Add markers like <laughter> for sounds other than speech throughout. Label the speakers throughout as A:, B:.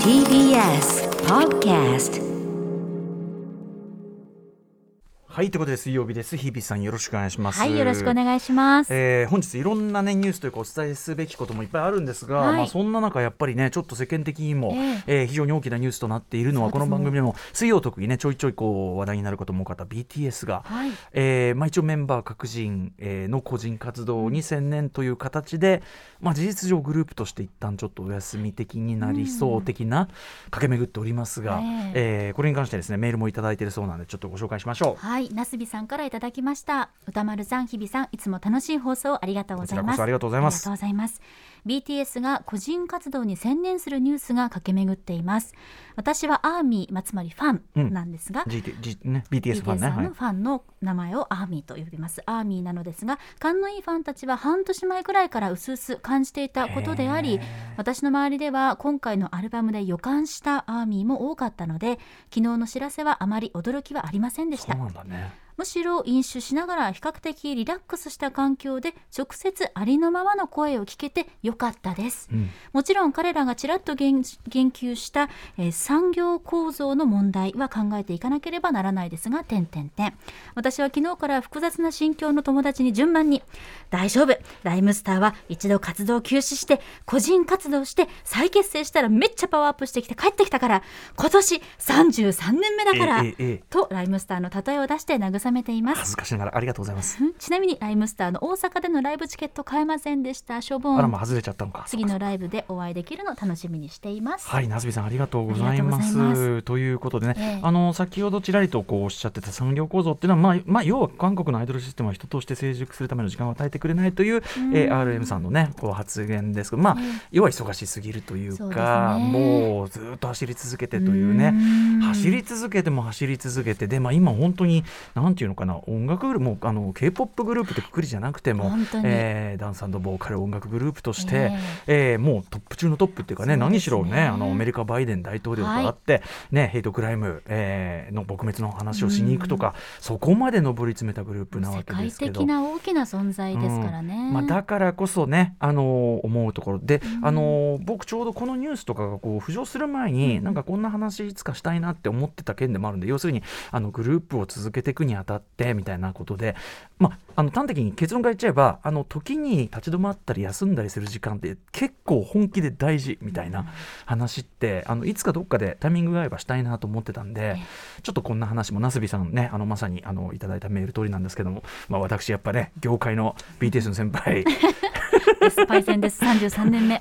A: TBS Podcast
B: はいということで水曜日です。日比さんよろしくお願いします。
C: はい、よろしくお願いします。
B: えー本日いろんな、ね、ニュースというかお伝えすべきこともいっぱいあるんですが、
C: はい。
B: まあ、そんな中やっぱりねちょっと世間的にも、
C: ええ。
B: えー非常に大きなニュースとなっているのは、
C: ね。
B: の番組でも水曜特にねちょいちょいこう話題になることも多かった BTS が、
C: はい。
B: えーまあ、一応メンバー各人、えーの個人活動に専念という形で、まあ、事実上グループとして一旦ちょっとお休み的になりそう的な駆け巡っておりますが、
C: え
B: え。ーこれに関してですねメールもいただいているそうなのでちょっとご紹介しましょう。
C: はい、なすびさんからいただきました。歌丸さん、日比さん、いつも楽しい放送ありがとうございます。
B: ありがとうございます
C: BTS が個人活動に専念するニュースが駆け巡っています。私はアーミー、まあつまりファンなんですが、
B: GT G ね、BTS ファンね。
C: のファンの名前をアーミーと呼びます。アーミーなのですが、勘のいいファンたちは半年前くらいから薄々感じていたことであり、私の周りでは今回のアルバムで予感したアーミーも多かったので、昨日の知らせはあまり驚きはありませんでした
B: そう。なんだね。
C: むしろ飲酒しながら比較的リラックスした環境で直接ありのままの声を聞けてよかったです。
B: うん
C: もちろん彼らがちらっと言言及した、えー産業構造の問題は考えていかなければならないですが、点点点。私は昨日から複雑な心境の友達に順番に、大丈夫、ライムスターは一度活動休止して、個人活動して再結成したらめっちゃパワーアップしてきて帰ってきたから、今年33年目だから、とライムスターの例えを出して慰めています
B: 恥。ずかしながらありがとうございます。
C: ちなみにライムスターの大阪でのライブチケット買えませんでした。処分
B: あらまあ外れちゃったのか。
C: 次のライブでお会いできるのを楽しみにしています。
B: はい、なすびさんありがとうございます。ということでね、
C: ええ
B: あの先ほどちらりとこうおっしゃってた産業構造っていうのは、まあまあ、要は韓国のアイドルシステムは人として成熟するための時間を与えてくれないという、えー RM さんのねこう発言ですけど、まあ、要は忙しすぎるというか、
C: ね
B: もうずっと走り続けてというね。
C: うん
B: 走り続けても走り続けてで、まあ、今本当になんていうのかな音楽グループもうあの k p o p グループってくくりじゃなくてもえーダンスボーカル音楽グループとして、
C: え
B: えーもうトップ中のトップっていうかね
C: ね。
B: 何しろねあのアメリカバイデン大統領と会って、ね、ヘイトクライム、えーの撲滅の話をしに行くとか、そこまで上り詰めたグループなわ
C: 世
B: けですけど。
C: 界的な大きな存在ですからね。
B: うん。まあ、だからこそね、あのー思うところで、あのー僕ちょうどこのニュースとかがこう浮上する前に、なんかこんな話いつかしたいなって思ってた件でもあるんで要するにあのグループを続けていくにあたってみたいなことで、まあ、あの端的に結論から言っちゃえばあの時に立ち止まったり休んだりする時間って結構本気で大事みたいな話って、あのいつかどっかでタイミングが合えばしたいなと思ってたんで、ちょっとこんな話もなすびさんねあのまさにあのいただいたメール通りなんですけども、まあ、私やっぱね業界の BTS の先輩
C: パイセンです。33年目。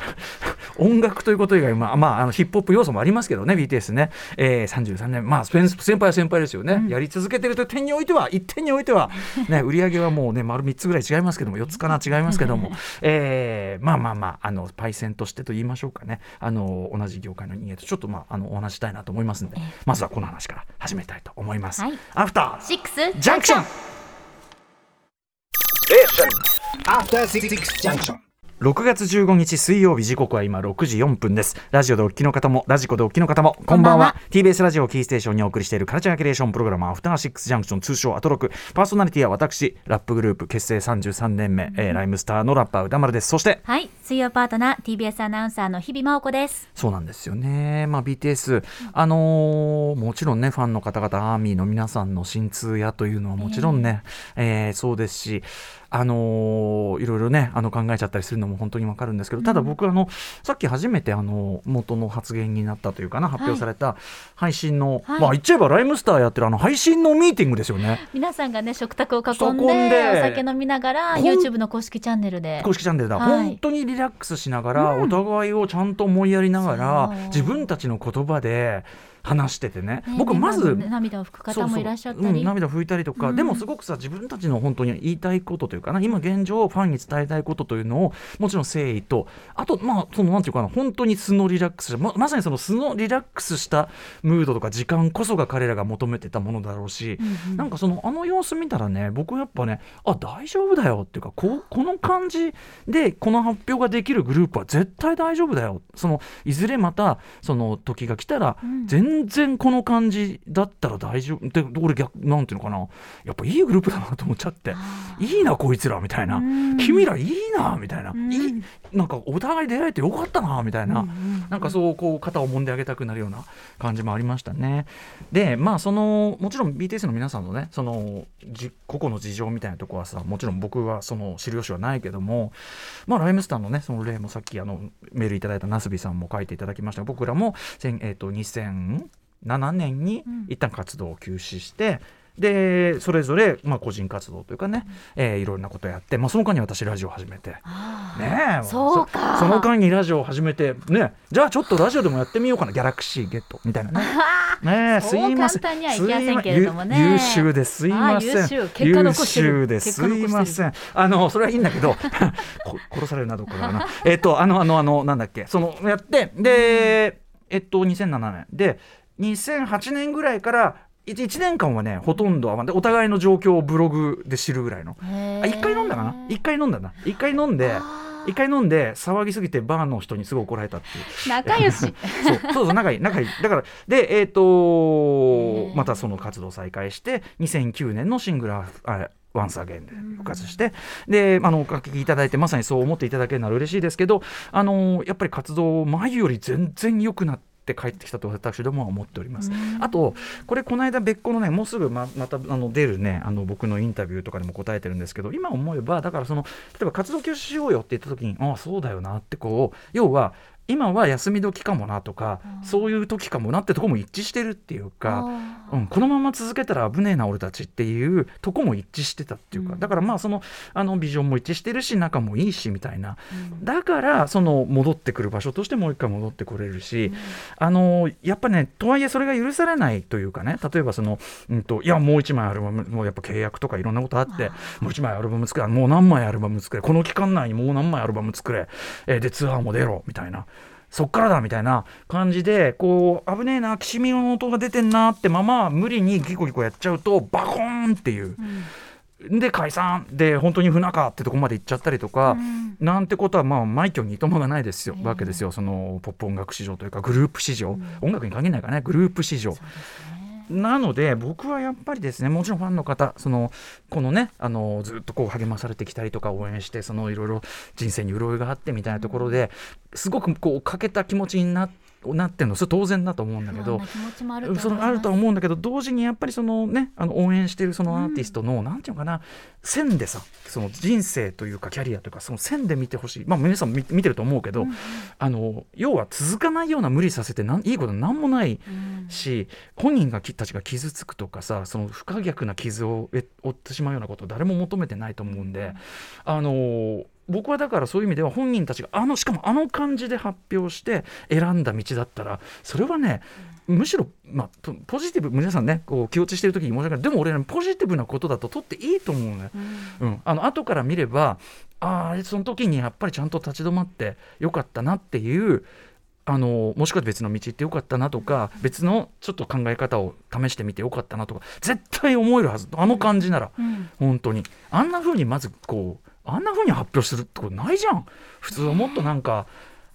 B: 音楽ということ以外、まあまあ、あのヒップホップ要素もありますけどね BTS ね、えー、33年。まあ先先輩は先輩ですよね、やり続けてるという点においては一点においては、<laughs> ね、売り上げはもうね丸3つぐらい違いますけども4つかな違いますけども、えーまあまあまああのパイセンとしてと言いましょうかね。あの同じ業界の人間とちょっとまああのお話ししたいなと思いますんでまずはこの話から始めたいと思います。
C: はい。
B: アフター
C: シックス
B: ジャンクション.6月15日水曜日時刻は今6時4分です。ラジオでお聞きの方もラジコでお聞きの方もこんばんは。
C: こんばんは。
B: TBS ラジオをキーステーションにお送りしているカルチャーキュレーションプログラムアフターシックスジャンクション通称アトロク。パーソナリティは私ラップグループ結成33年目、えーライムスターのラッパー歌丸です。そして
C: はい、水曜パートナー TBS アナウンサーの日々真央子です。
B: そうなんですよね、まあ、BTS、あのーもちろんねファンの方々アーミーの皆さんの心痛やというのはもちろんね、えーそうですしあのーいろいろねあの考えちゃったりするのも本当にわかるんですけどただ僕あのさっき初めてあの元の発言になったというかな発表された配信の、
C: はい。
B: まあ言っちゃえばライムスターやってるあの配信のミーティングですよね。
C: 皆さんがね、食卓を囲
B: 囲
C: ん
B: んで
C: で、お酒飲みながら、YouTube の公式チャンネルで。
B: 公式チャンネルだ、
C: はい。
B: 本当にリラックスしながら、お互いをちゃんと思いやりながら自分たちの言葉で話しててね。
C: ね
B: 僕まず、
C: ね涙を拭く方もいらっしゃったり。
B: そうん涙拭いたりとか、
C: うん。
B: でもすごくさ自分たちの本当に言いたいことというかな。今現状ファンに伝えたいことというのをもちろん誠意とあとまあそのなんていうかな本当に素のリラックスままさにその素のリラックスしたムードとか時間こそが彼らが求めてたものだろうし、
C: うんうん。
B: なんかそのあの様子見たらね僕やっぱねあ大丈夫だよっていうかこうこの感じでこの発表ができるグループは絶対大丈夫だよ。そのいずれまたその時が来たら
C: うん
B: 全全然この感じだったら大丈夫。で俺逆なんていうのかな。やっぱいいグループだなと思っちゃって。いいなこいつらみたいな。
C: うん。
B: 君らいいなみたいな、
C: うん。
B: いいなんかお互い出会えてよかったなみたいな、
C: うんうん
B: なんかそうこう肩を揉んであげたくなるような感じもありましたね。でまあそのもちろん BTS の皆さんのねそのじ個々の事情みたいなところはさもちろん僕はその知る由はないけどもまあライムスターのねその例もさっきあのメールいただいたナスビさんも書いていただきました。が僕らも、先えー、と2007年に
C: うん。
B: 一旦活動を休止して、でそれぞれ、まあ、個人活動というかね、えーいろんなことやって、まあ、その間に私ラジオを始めて。ねえ
C: そうか。
B: そその間にラジオを始めてねじゃあちょっとラジオでもやってみようかな。ギャラクシー。ゲットみたいなねね。えすいません。優優秀です。すいません。
C: あ優秀
B: です。いません。あのそれはいいんだけど <laughs> こ殺されるなどかな。えっとあのあのあのなんだっけ。そのやってでえっと2007年。で2008年ぐらいから1年間はねほとんどお互いの状況をブログで知るぐらいの。あ一回飲んだかな？一回飲んだな。一回飲んで一回飲んで騒ぎすぎてバーの人にすごい怒られたっていう。
C: 仲良し。<laughs>
B: そう。そうそう仲いい仲いい。だからでえっ、
C: へ
B: と
C: ー
B: またその活動再開して2009年のシングルああワンスアゲンで復活して、であのお書きいただいてまさにそう思っていただけるなら嬉しいですけどあのやっぱり活動前より全然良くなって帰ってきたと私どもは思っております。あとこれこの間別個のねもうすぐままたあの出るねあの僕のインタビューとかでも答えてるんですけど今思えばだからその例えば活動休止しようよって言った時にああそうだよなってこう要は今は休み時かもなとかそういう時かもなってとこも一致してるっていうか。
C: あ
B: うん、このまま続けたら危ねえな俺たちっていうとこも一致してたっていうか、
C: うん。
B: だからまあそのあのビジョンも一致してるし仲もいいしみたいな。
C: ーうん。
B: だからその戻ってくる場所としてもう一回戻ってこれるし、あのやっぱねとはいえそれが許されないというかね例えばその、うん、といやもう一枚アルバムもうやっぱ契約とかいろんなことあってもう一枚アルバム作れもう何枚アルバム作れこの期間内にもう何枚アルバム作れ、えーでツアーも出ろみたいな。そっからだみたいな感じでこう危ねえなきしみの音が出てんなってまま無理にギコギコやっちゃうとバコーンっていう。で解散。で本当に不仲ってとこまで行っちゃったりとか、
C: うん。
B: なんてことはまあ枚挙にいともがないですよ、
C: ええ。
B: わけですよ。そのポップ音楽市場というかグループ市場、音楽に限らないからねグループ市場。
C: ね
B: なので僕はやっぱりですねもちろんファンの方そのこのねあのずっとこう励まされてきたりとか応援してそのいろいろ人生に潤いがあってみたいなところですごくこう欠けた気持ちになってなってるの。それ当然だと思うんだけど。そのあるとは思うんだけど同時にやっぱりそのねあの応援してるそのアーティストの、なんていうのかな線でさその人生というかキャリアというかその線で見てほしい。まあ皆さん見見てると思うけど、あの要は続かないような無理させてなんいいことなんもない
C: うん。
B: し本人がきたちが傷つくとかさその不可逆な傷をえ負ってしまうようなことを誰も求めてないと思うんで、あのー僕はだからそういう意味では本人たちがあのしかもあの感じで発表して選んだ道だったらそれはねむしろ、まあ、ポポジティブ皆さんねこう気落ちしてる時に申し訳ない。でも俺ねポジティブなことだと取っていいと思うね。
C: うん。
B: うん、あの後から見ればあーあれその時にやっぱりちゃんと立ち止まってよかったなっていうあのもしくは別の道行ってよかったなとか別のちょっと考え方を試してみてよかったなとか絶対思えるはず。あの感じなら
C: うん。
B: 本当に。あんな風にまずこうあんな風に発表するってことないじゃん。普通はもっとなんか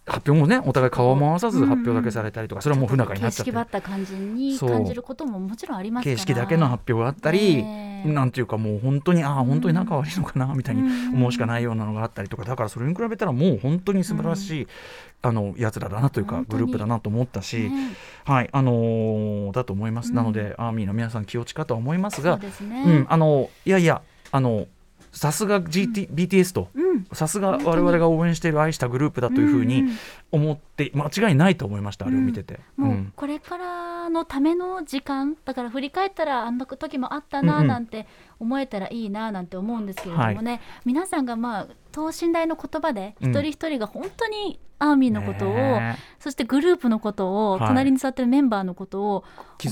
B: 発表もねお互い顔を回さず発表だけされたりとかそれはもう不仲になっちゃって。
C: 形式ばった感じに感じることももちろんあります
B: 形式だけの発表があったり、
C: ええ。
B: なんていうかもう本当にああ本当に仲悪いのかなみたいに
C: うん
B: 思うしかないようなのがあったりとか。だからそれに比べたらもう本当に素晴らしい、あのやつらだなというかグループだなと思ったし、
C: ね。
B: はいあのーだと思います、
C: うん
B: なのでアーミーの皆さん気落ちかとは思いますが
C: ね。
B: うんあのいやいやあのさすが GT、BTS と。
C: うん。
B: さすが我々が応援している愛したグループだというふうに思って間違いないと思いました、あれを見てて。
C: もうこれからのための時間だから振り返ったらあんな時もあったななんて思えたらいいななんて思うんですけれどもね、皆さんがまあ等身大の言葉で
B: うん。
C: 一人一人が本当にアーミーのことを、
B: ね
C: そしてグループのことを、
B: はい。
C: 隣に座ってるメンバーのことを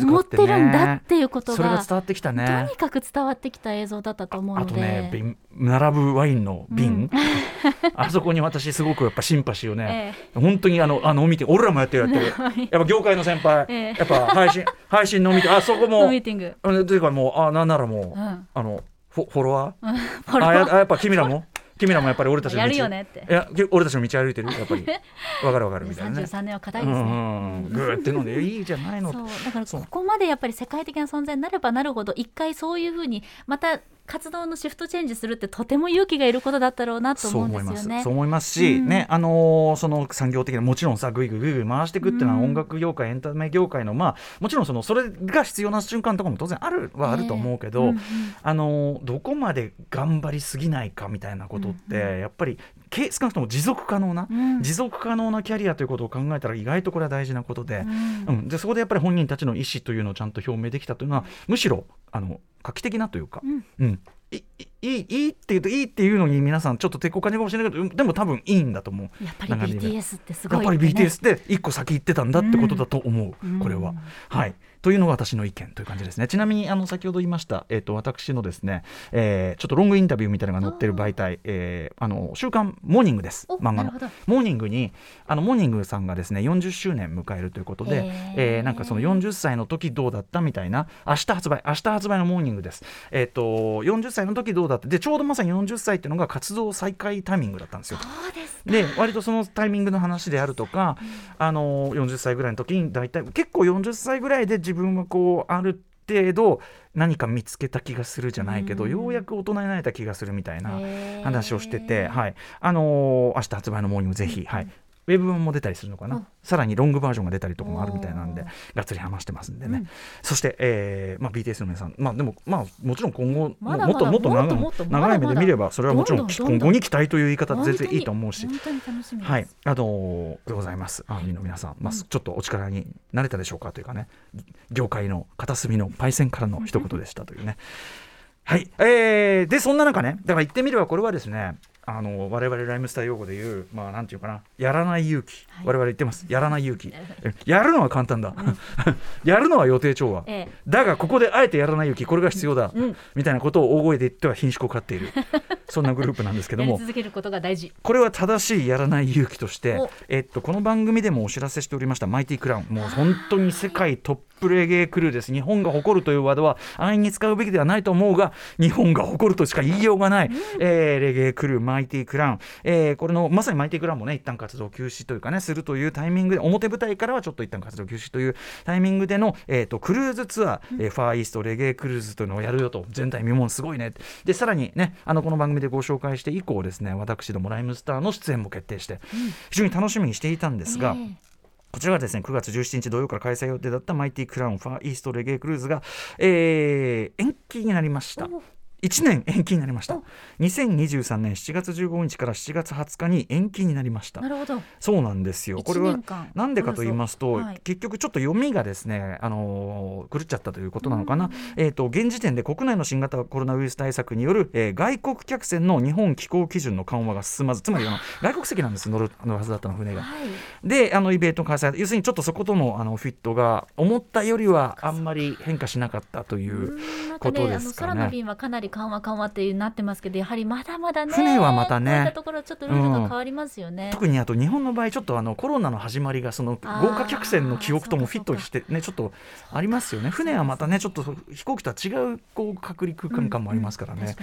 C: 思ってるんだっていうことが
B: 伝わってきたね。
C: とにかく伝わってきた映像だったと思う
B: あ
C: ので。
B: とね瓶並ぶワインの瓶、
C: うん。<laughs>
B: あそこに私すごくやっぱシンパシーをね、
C: え
B: 本当にあのあの見て俺らもやってるやってる。<laughs> やっぱ業界の先輩、
C: ええ。
B: やっぱ配信配信の見てあそこ
C: え
B: も <laughs>
C: ミーティング、
B: というかもうあなんならもう、
C: うん、
B: あのフォフォロワー？
C: フォロワー？
B: あやあやっぱ君らも？君らもやっぱり俺たちの道
C: やるよねって。
B: いやけ俺たちの道歩いてる？やっぱり。わかるわかるみたいなね。
C: 33年は硬いですね、
B: うんうんうん。ぐーってのでいいじゃないの。
C: そう。だからここまでやっぱり世界的な存在になればなるほど一回そういうふうにまた活動のシフトチェンジするってとても勇気がいることだったろうなと思うんですよね。
B: そう思います。し、
C: うん。
B: ねあのーその産業的なもちろんさぐいぐいぐいぐい回していくっていうのは
C: うん
B: 音楽業界、エンタメ業界のまあもちろんそのそれが必要な瞬間とかも当然あるはあると思うけど、
C: うんうん
B: あのーどこまで頑張りすぎないかみたいなことって、やっぱりけ少なくとも持続可能な、
C: うん。
B: 持続可能なキャリアということを考えたら意外とこれは大事なことで,、
C: うん。
B: うん。でそこでやっぱり本人たちの意思というのをちゃん。と表明できたというのはむしろあの画期的なというか、
C: うん。
B: うん。いいいいいいって言うといいっていうのに皆さんちょっと抵抗感じるかもしれないけどうんでも多分いいんだと思う。
C: やっぱり BTS ってすごい
B: やっぱり
C: ね
B: BTS で一個先行ってたんだってことだと思う、
C: うん。
B: これは。
C: うん。
B: はいというのが私の意見という感じですね。ちなみにあの先ほど言いました、えっと私のですね、えーちょっとロングインタビューみたいなのが載ってる媒体、えーあの週刊モーニングです
C: お
B: 漫画のモーニングにあのモーニングさんがですね40周年迎えるということで、えーなんかその40歳の時どうだったみたいな明日発売明日発売のモーニングです。えっ、と40歳の時どうだったでちょうどまさに40歳っていうのが活動再開タイミングだったんですよ。
C: そうです
B: で割とそのタイミングの話であるとか、あの40歳ぐらいの時に大体結構40歳ぐらいで自分はこうある程度何か見つけた気がするじゃないけど、
C: うん。
B: ようやく大人になれた気がするみたいな話をしてて、はい。あのー明日発売のモーニングぜひ、はい、ウェブ版も出たりするのかな、
C: うん
B: さらにロングバージョンが出たりとかもあるみたいなんでがっつり話してますんでね、
C: うん
B: そして、えーまあ、BTS の皆さん、まあ、でも、まあ、もちろん今後
C: まだまだ
B: もっともっと長い目で見ればそれはもちろん今後に期待という言い方で全然いいと思うし。
C: 本当に楽しみです。
B: はい、あのーでございます。アーミーの皆さん、まあ、ちょっとお力になれたでしょうかというかね、業界の片隅のパイセンからの一言でしたというね。はい、えー、でそんな中ね、だから言ってみればこれはですね。あの我々ライムスター用語で言う、まあ、なんていうかな、やらない勇気、
C: はい。
B: 我々言ってます、やらない勇気。
C: や
B: るのは簡単だ、<laughs> やるのは予定調和、
C: ええ。
B: だがここであえてやらない勇気、これが必要だ、
C: うん。
B: みたいなことを大声で言っては品種を飼っている、<laughs> そんなグループなんですけども、
C: 続けることが大事。
B: これは正しいやらない勇気として
C: お、
B: えっと、この番組でもお知らせしておりましたマイティクラウン。もう本当に世界トップレゲエクルーです。日本が誇るというワードは安易に使うべきではないと思うが日本が誇るとしか言いようがない、えーレゲエクルーマイティクラウン、えーこれのまさにマイティクラウンもね一旦活動休止というかねするというタイミングで表舞台からはちょっと一旦活動休止というタイミングでの、えー、とクルーズツアー、えーファーイーストレゲエクルーズというのをやるよと前代未聞すごいね。でさらにねあのこの番組でご紹介して以降ですね私どもライムスターの出演も決定して、非常に楽しみにしていたんですが、
C: ええ。
B: こちらがですね9月17日土曜から開催予定だったマイティクラウンファーイーストレゲエクルーズが、えー延期になりました。
C: お。
B: 1年延期になりました。
C: お。
B: 2023年7月15日から7月20日に延期になりました。
C: なるほど。
B: そうなんですよ。これ
C: 一
B: はなんでかと言いますと、
C: はい。
B: 結局ちょっと読みがですね、あのー狂っちゃったということなのかな、えー、と現時点で国内の新型コロナウイルス対策による、えー外国客船の日本気候基準の緩和が進まずつまりあの外国籍なんです乗る乗るはずだったの船が。
C: はい。
B: であのイベント開催要するにちょっとそことのあのフィットが思ったよりはあんまり変化しなかったということですかね。
C: 空の便はかなり緩和緩和っていうなってますけど、やはりまだまだね。
B: 船はまたね
C: こういったところちょっとルールが変わりますよね。
B: 特にあと日本の場合ちょっとあのコロナの始まりがその豪華客船の記憶ともフィットしてねちょっとありますよね船はまたねちょっと飛行機とは違うこう隔離空間感もありますからね。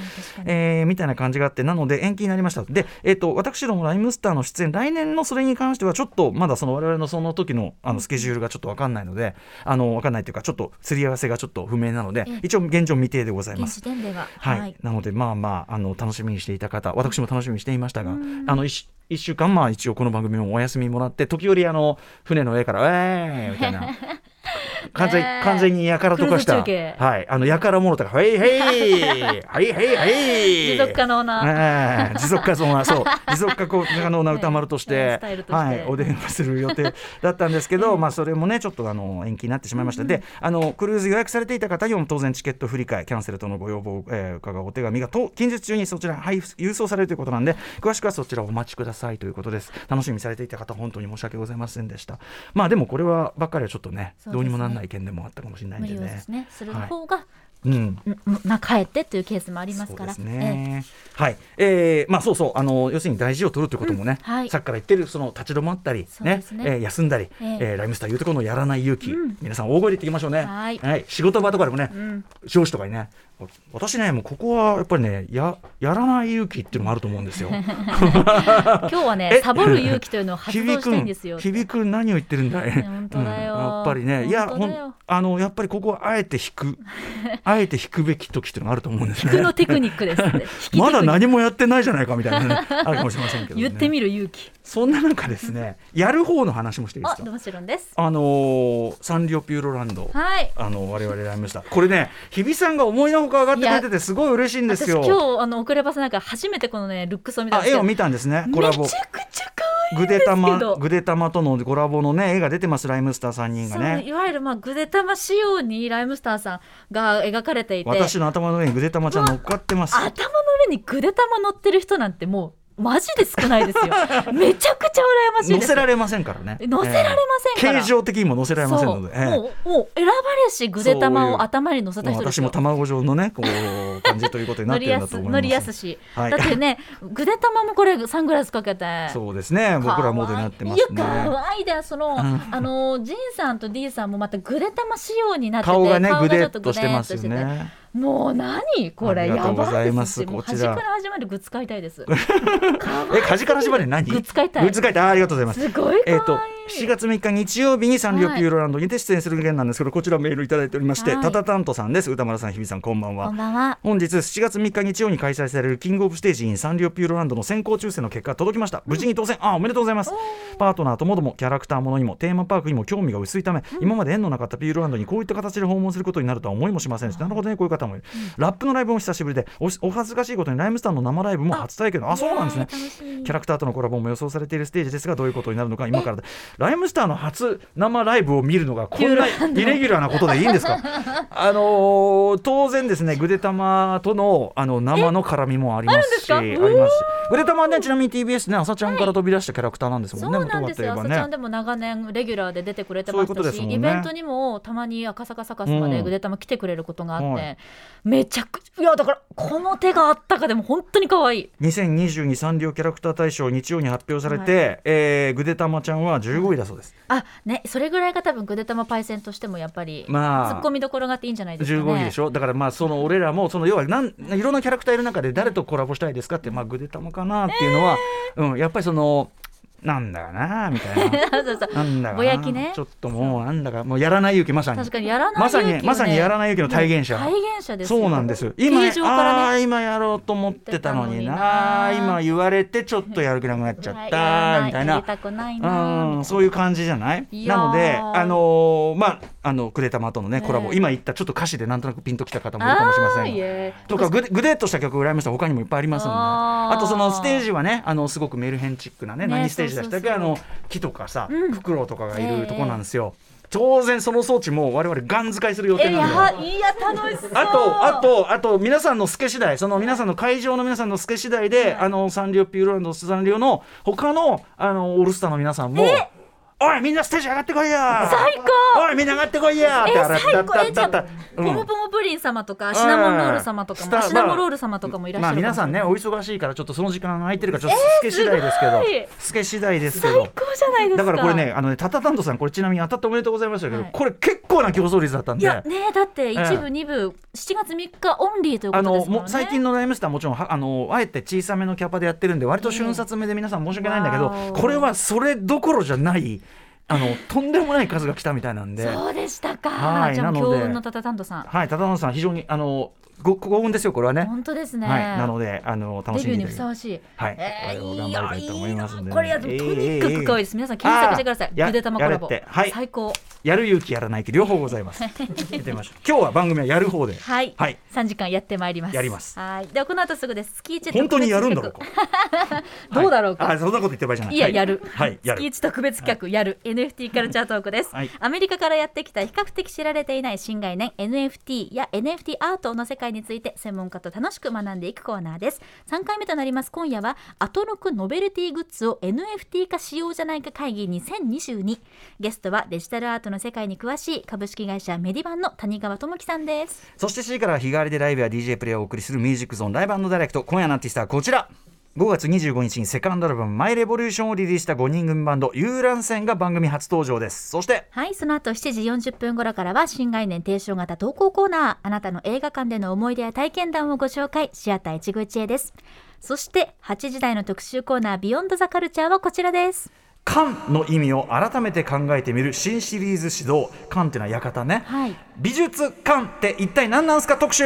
B: えーみたいな感じがあってなので延期になりましたで、えー、と私どもライムスターの出演来年のそれに関してはちょっとまだその我々のその時のあのスケジュールがちょっと分かんないのであの分かんないというかちょっとすり合わせがちょっと不明なので
C: ええ
B: 一応現状未定でございます
C: は。
B: はい、なのでまあまああの楽しみにしていた方私も楽しみにしていましたが
C: うん
B: あの一一週間まあ一応この番組もお休みもらって時折あの船の上から「えー!」みたいな。<laughs> 完全
C: え。ー
B: 完全にやからとかした、はい、あのやからもろとか「はいはいはいはいはい」
C: 持続可能な。
B: ええ持続可能なそう。持続可能な歌丸とし <laughs>
C: ええ
B: て。はい、お電話する予定だったんですけど、まあそれもねちょっとあの延期になってしまいました、であのクルーズ予約されていた方にも当然チケット振り替えキャンセルとのご要望、えー、伺うお手紙がと近日中にそちら配布郵送されるということなんで詳しくはそちらをお待ちくださいということです。楽しみにされていた方本当に申し訳ございませんでした。まあでもこれはばっかりはちょっとね。どうにもなんない件でもあったかもしれないん
C: 無
B: でね。
C: 理をですね、する
B: はい
C: 方が
B: うん。
C: な帰ってというケースもありますから。
B: そうですね。はい、えー、まあそうそう。あの要するに大事を取るということもね、
C: うん。はい。
B: さっきから言ってるその立ち止まったりね。
C: ね
B: えー休んだり、
C: ええ。
B: えーライムスターいうところのやらない勇気、皆さん大声で言っていきましょうね。
C: はい。
B: 仕事場とかでもね、
C: ん。
B: 上司とかにね、私ねもうここはやっぱりねややらない勇気っていうのもあると思うんですよ。
C: え <laughs> 今日はね
B: え？
C: サボる勇気というのを発
B: 響
C: 動したいん
B: く
C: ですよ。<laughs>
B: 響く何を言ってるんだい？
C: 本当だよ
B: うんやっぱりねいやほんあのやっぱりここはあえて引くあえて引くべき時っていうのがあると思うんですね。
C: のテクニックです <laughs>
B: まだ何もやってないじゃないかみたいなね、あるかもしれませんけど、ね。
C: 言ってみる勇気。
B: そんな中ですね、<laughs> やる方の話もしていいですか？
C: あもちろんです。
B: あのーサンリオピューロランド。
C: はい。
B: あの我々ライムスターこれね日比さんが思いのほか上がってくれててすごい嬉しいんです
C: 私今
B: よ。
C: 日あの遅ればせなんか初めてこのねルックスを見たんですけど。
B: あ絵を見たんですねコラボ
C: めちゃくちゃ可愛い
B: グデタマ
C: ど。
B: グデタマとのコラボのね絵が出てますライムスター3人がね
C: いわゆるまあグデタマ仕様にライムスターさんが描かれていて
B: 私の頭の上にグデタマちゃん乗っかってます
C: 頭の上にグデタマ乗ってる人なんてもうマジで少ないですよ。<laughs> めちゃくちゃ羨ましいです。
B: 乗せられませんからね。
C: 乗せられませんから。
B: ええ。形状的にも乗せられませんので、ええ。
C: もうもう選ばれしグデタマを頭に乗せた人
B: 私も卵状のねこう感じということになってるん
C: 乗りやす
B: だと思います。
C: 乗りやすし、
B: はい。
C: だってねグデタマもこれサングラスかけて
B: そうですね。僕らモードになってますね。
C: いや可愛いだその、あのジンさんと D さんもまたグデタマ仕様になってて
B: 顔がね
C: 顔
B: グデッ
C: ちょと
B: としてますよね。
C: てもう何これやばいです。
B: こ
C: 端から端までグッズ買いたいです。<laughs>
B: え端から端まで何？
C: グッズ買いたい。
B: グッズ買いたい。あありがとうございます。
C: すごい。
B: えっ、と7月3日日曜日にサンリオピューロランドにて出演する件なんですけど、こちらメールいただいておりまして、
C: はい。
B: タタタントさんです。宇多丸さん日比さんこんばんは。
C: こんばんは。
B: 本日7月3日日曜に開催される King of Stage in サンリオピューロランドの先行抽選の結果が届きました。無事に当選、あおめでとうございます。パートナーともどもキャラクターものにもテーマパークにも興味が薄いため、今まで縁のなかったピューロランドにこういった形で訪問することになるとは思いもしませんし、なるほどねこういう方もいる、ラップのライブも久しぶりでおお恥ずかしいことにライムスターの生ライブも初体験。あそうなんですね。キャラクターとのコラボも予想されているステージですがどういうことになるのか今からでライムスターの初生ライブを見るのがこんなイレギュラーなことでいいんですか？<laughs> あのー当然ですねグデタマとのあの生の絡みもありますしありますし。グデタマはねちなみに TBS ね朝ちゃんから飛び出したキャラクターなんですもね
C: そうんなんですよ、
B: ね
C: 朝ちゃんでも長年レギュラーで出てくれてましたし、
B: ね。
C: イベントにもたまに赤坂サカスまで
B: うん
C: グデタマ来てくれることがあって、
B: はい
C: めちゃくちゃいやだからこの手があったかでも本当に可愛い
B: 2022サンリオキャラクター大賞日曜に発表されて、えーグデタマちゃんは15位だそうです、
C: あねそれぐらいが多分グデタマパイセンとしてもやっぱり、
B: まあ
C: ツッコミどころがあっていいんじゃないですかね。
B: 15位でしょ？だからまあその俺らもその要はなんいろんなキャラクターいる中で誰とコラボしたいですかってまあグデタマかなっていうのは、うん、やっぱりそのなんだよなみたいな。<laughs>
C: そうそう。
B: なんだかな
C: ぼやきね。
B: ちょっともうなんだかもうやらない勇気まさに。
C: 確かにやらない
B: まさにまさにやらない勇気の体現者。
C: 体現者ですよ。
B: そうなんです今
C: ね。
B: あー今やろうと思ってたのにな。今言われてちょっとやる気なくなっちゃったみたいな。そういう感じじゃない？なので、あのーまあ、あのクレタマとのね
C: ね。
B: コラボ、今言ったちょっと歌詞でなんとなくピンときた方もいるかもしれませんとかグデグデッとした曲をライムした他にもいっぱいありますので
C: あ
B: とそのステージはねあのすごくメルヘンチックなね
C: ね
B: 何ステージでしたけあの木とかさ、
C: うん
B: フクロウとかがいるとこなんですよ、当然その装置も我々ガン使いする予定なんで
C: やいや楽しそう
B: あと、あと、あと、皆さんのスケ次第、その皆さんの会場の皆さんのスケ次第で、あの、サンリオピューロランド、サンリオの他の、あの、オールスターの皆さんも。おいみんなステージ上がってこいや
C: 最
B: おいみんな上がってこいや
C: え最高。えじゃあ
B: た
C: ポムポムプリン様とかシナモンロール様とかもシナモンロール様とかもいらっしゃ
B: まあ
C: るかも。しれない
B: 皆さんねお忙しいからちょっとその時間空いてるからちょっとスケ次第ですけど、
C: すごい。
B: スケ次第ですけ
C: 最
B: ど
C: 高じゃないですか。
B: だからこれねあのねタタタントさんこれちなみに当たっておめでとうございましたけど、
C: はい。
B: これ結構な競争率だったんで。
C: いやねだって一部
B: ええ
C: 二部7月3日オンリーというこ
B: あの
C: とですもんね。
B: 最近のライムスターもちろんはあのあえて小さめのキャパでやってるんで割と瞬殺目で皆さん申し訳ないんだけど、これはそれどころじゃないあのとんでもない数が来たみたいなんで。
C: そうでしたか、
B: はい
C: じゃあ強運のタタタントさん。
B: はい、ただのさん非常にあのごご幸運ですよこれはね。
C: 本当ですね、
B: はい、なのであの楽
C: デビューに
B: しみに
C: ふさわしい。
B: はい、
C: えー、
B: 頑張りたいと思います
C: これやとにかく可愛いです、皆さん検索してください。ゆで玉コラボ
B: はい。
C: 最高。
B: やる勇気やらない気両方ございます。見てみましょう。<laughs> 今日は番組はやる方で。
C: はい、
B: はい。
C: 3時間やってまいります。
B: やります。
C: はい。ではこの後すぐです。月一
B: 本当にやるんだろうか。<laughs>
C: どうだろうか。
B: はい。あ、そんなこと言ってる場合じゃない。
C: いや、
B: はい
C: やる。
B: はい、やる。
C: 月一特別企画、やる。NFT カルチャートークです、
B: はい。
C: アメリカからやってきた比較的知られていない新概念 NFT や NFT アートの世界会について専門家と楽しく学んでいくコーナーです。3回目となります今夜はアトロクノベルティグッズを NFT 化しようじゃないか会議2022ゲストはデジタルアートのの世界に詳しい株式会社メディバンの谷川智樹さんです。
B: そして C から日替わりでライブや DJ プレイをお送りするミュージックゾーンライブダイレクト。今夜のアーティストはこちら。5月25日にセカンドアルバム「マイレボリューション」をリリースした5人組バンド遊覧船が番組初登場です。そして
C: はいその後7時40分頃からは新概念提唱型投稿コーナーあなたの映画館での思い出や体験談をご紹介シアター一期一会です。そして8時台の特集コーナービヨンドザカルチャーはこちらです。
B: 館の意味を改めて考えてみる新シリーズ指導。館っていうのは館ね、
C: はい。
B: 美術館って一体何なんすか？特集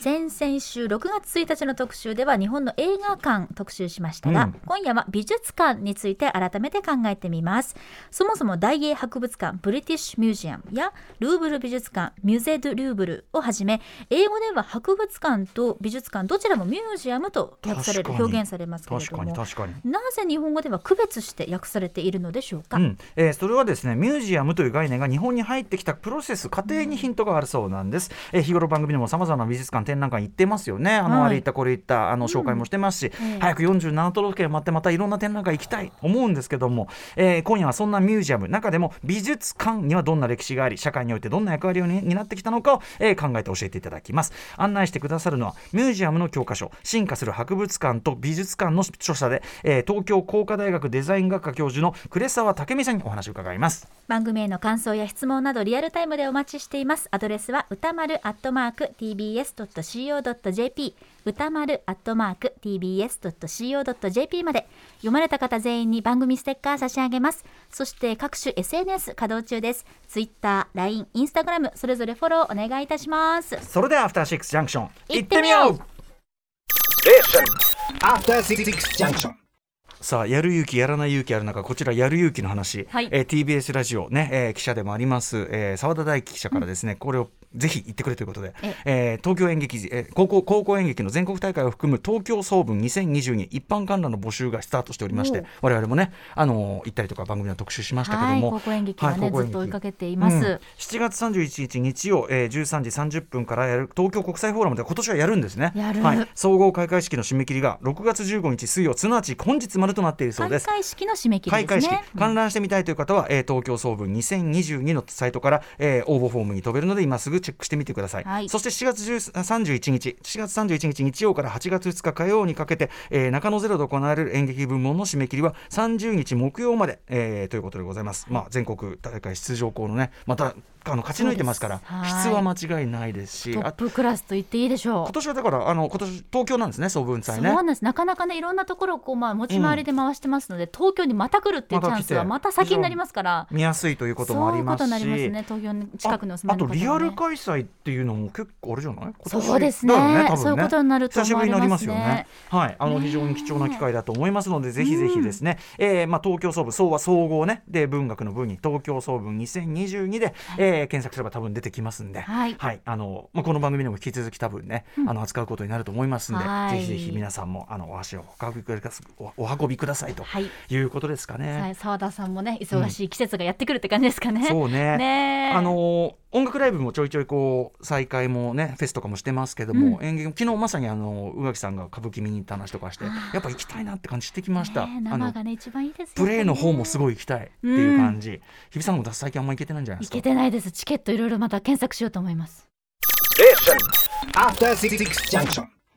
C: 先々週6月1日の特集では日本の映画館特集しましたが、
B: うん。
C: 今夜は美術館について改めて考えてみます。そもそも大英博物館ブリティッシュミュージアムやルーブル美術館ミュゼ・ドゥ・ルーブルをはじめ英語では博物館と美術館どちらもミュージアムと訳される表現されますけれども
B: に確かに。
C: なぜ日本語では区別して訳されているのでしょうか、
B: うん。えーそれはですねミュージアムという概念が日本に入ってきたプロセス過程にヒントがあるそうなんです、えー日頃番組でもさまざまな美術館展覧館行ってますよね。あの、
C: はい。
B: あれ行ったこれ行ったあの紹介もしてますし、
C: ええ。
B: 早く47都道府県回ってまたいろんな展覧会行きたい思うんですけども、えー今夜はそんなミュージアム中でも美術館にはどんな歴史があり社会においてどんな役割をに担ってきたのかを、えー考えて教えていただきます。案内してくださるのはミュージアムの教科書進化する博物館と美術館の著者で、えー東京工科大学デザイン学科教授の呉沢武美さんにお話を伺います。
C: 番組への感想や質問などリアルタイムでお待ちしています。アドレスは歌丸アットマーク tbs.co.jp 歌丸アットマーク tbs.co.jp まで。読まれた方全員に番組ステッカー差し上げます。そして各種 SNS 稼働中です。Twitter、LINE、Instagram それぞれフォローお願いいたします。
B: それではアフターシックスジャンクション。
C: 行ってみよう。
D: After Six Junction.
B: さあやる勇気やらない勇気ある中こちらやる勇気の話、
C: はい。
B: えー TBS ラジオね、えー記者でもあります。えー澤、田大樹記者からですね、これをぜひ言ってくれということで、
C: え
B: え。ー東京演劇、えー高校高校演劇の全国大会を含む東京総文2022一般観覧の募集がスタートしておりまして
C: お
B: 我々もねあのー行ったりとか番組の特集しましたけども、
C: はい高校演劇はね、
B: はい
C: ずっと追いかけています、
B: うん。7月31日日曜、えー、13時30分からやる東京国際フォーラムで今年はやるんですね。
C: やる。
B: はい、総合開会式の締め切りが6月15日水曜すなわち本日までとなっているそうです。
C: 開会式の締め切り
B: 開会式。観覧してみたいという方は、えー東京総文2022のサイトから、えー応募フォームに飛べるので今すぐチェックしてみてください、
C: はい。
B: そして7月10 31日。7月31日日曜から8月2日火曜にかけて、えー中野ゼロで行われる演劇部門の締め切りは30日木曜まで、えーということでございます、まあ、全国大会出場校のねまたあの勝ち抜いてますから質は間違いないですしあ
C: トップクラスと言っていいでしょう。
B: 今年はだからあの今年東京なんですね総文祭ね。
C: そうなんです。なかなかねいろんなところをこう、まあ、持ち回りで回してますので、東京にまた来るっていうチャンスは
B: また
C: 先になりますから。
B: 見やすいということも
C: そういうこ
B: ありますし
C: とになりますね東京の近くにお住ま
B: あと
C: いの方は、ね、
B: リアル開催っていうのも結構あれじゃない？
C: そうですね。
B: だよ多分ね。
C: そういうことになると
B: 久しぶりになりますよね。はい。あの非常に貴重な機会だと思いますのでぜひぜひですね、えーまあ東京総文総は総合ね。で文学の文に東京総文2022で、えー検索すれば多分出てきますんで、
C: はい。
B: あのまあこの番組でも引き続き多分ね、あの扱うことになると思いますんで、
C: はい。
B: ぜひぜひ皆さんもあのお足をお運びくださおお運びくださいと
C: はい。
B: いうことですかね。
C: はい澤田さんもね忙しい季節がやってくるって感じですかね、
B: そうね。
C: ねえ
B: あのー音楽ライブもちょいちょいこう再開もねフェスとかもしてますけども、演劇も昨日まさにあの宇垣さんが歌舞伎見に行った話とかしてやっぱ行きたいなって感じしてきました、
C: 生がね一番いいですよ
B: プレーの方もすご
C: い
B: い行きたいっていう感じ、日比さんも最近あんま行けてないんじゃないですか？
C: いけてないです。チケットいろいろまた検索しようと思います。
D: After Six Junction.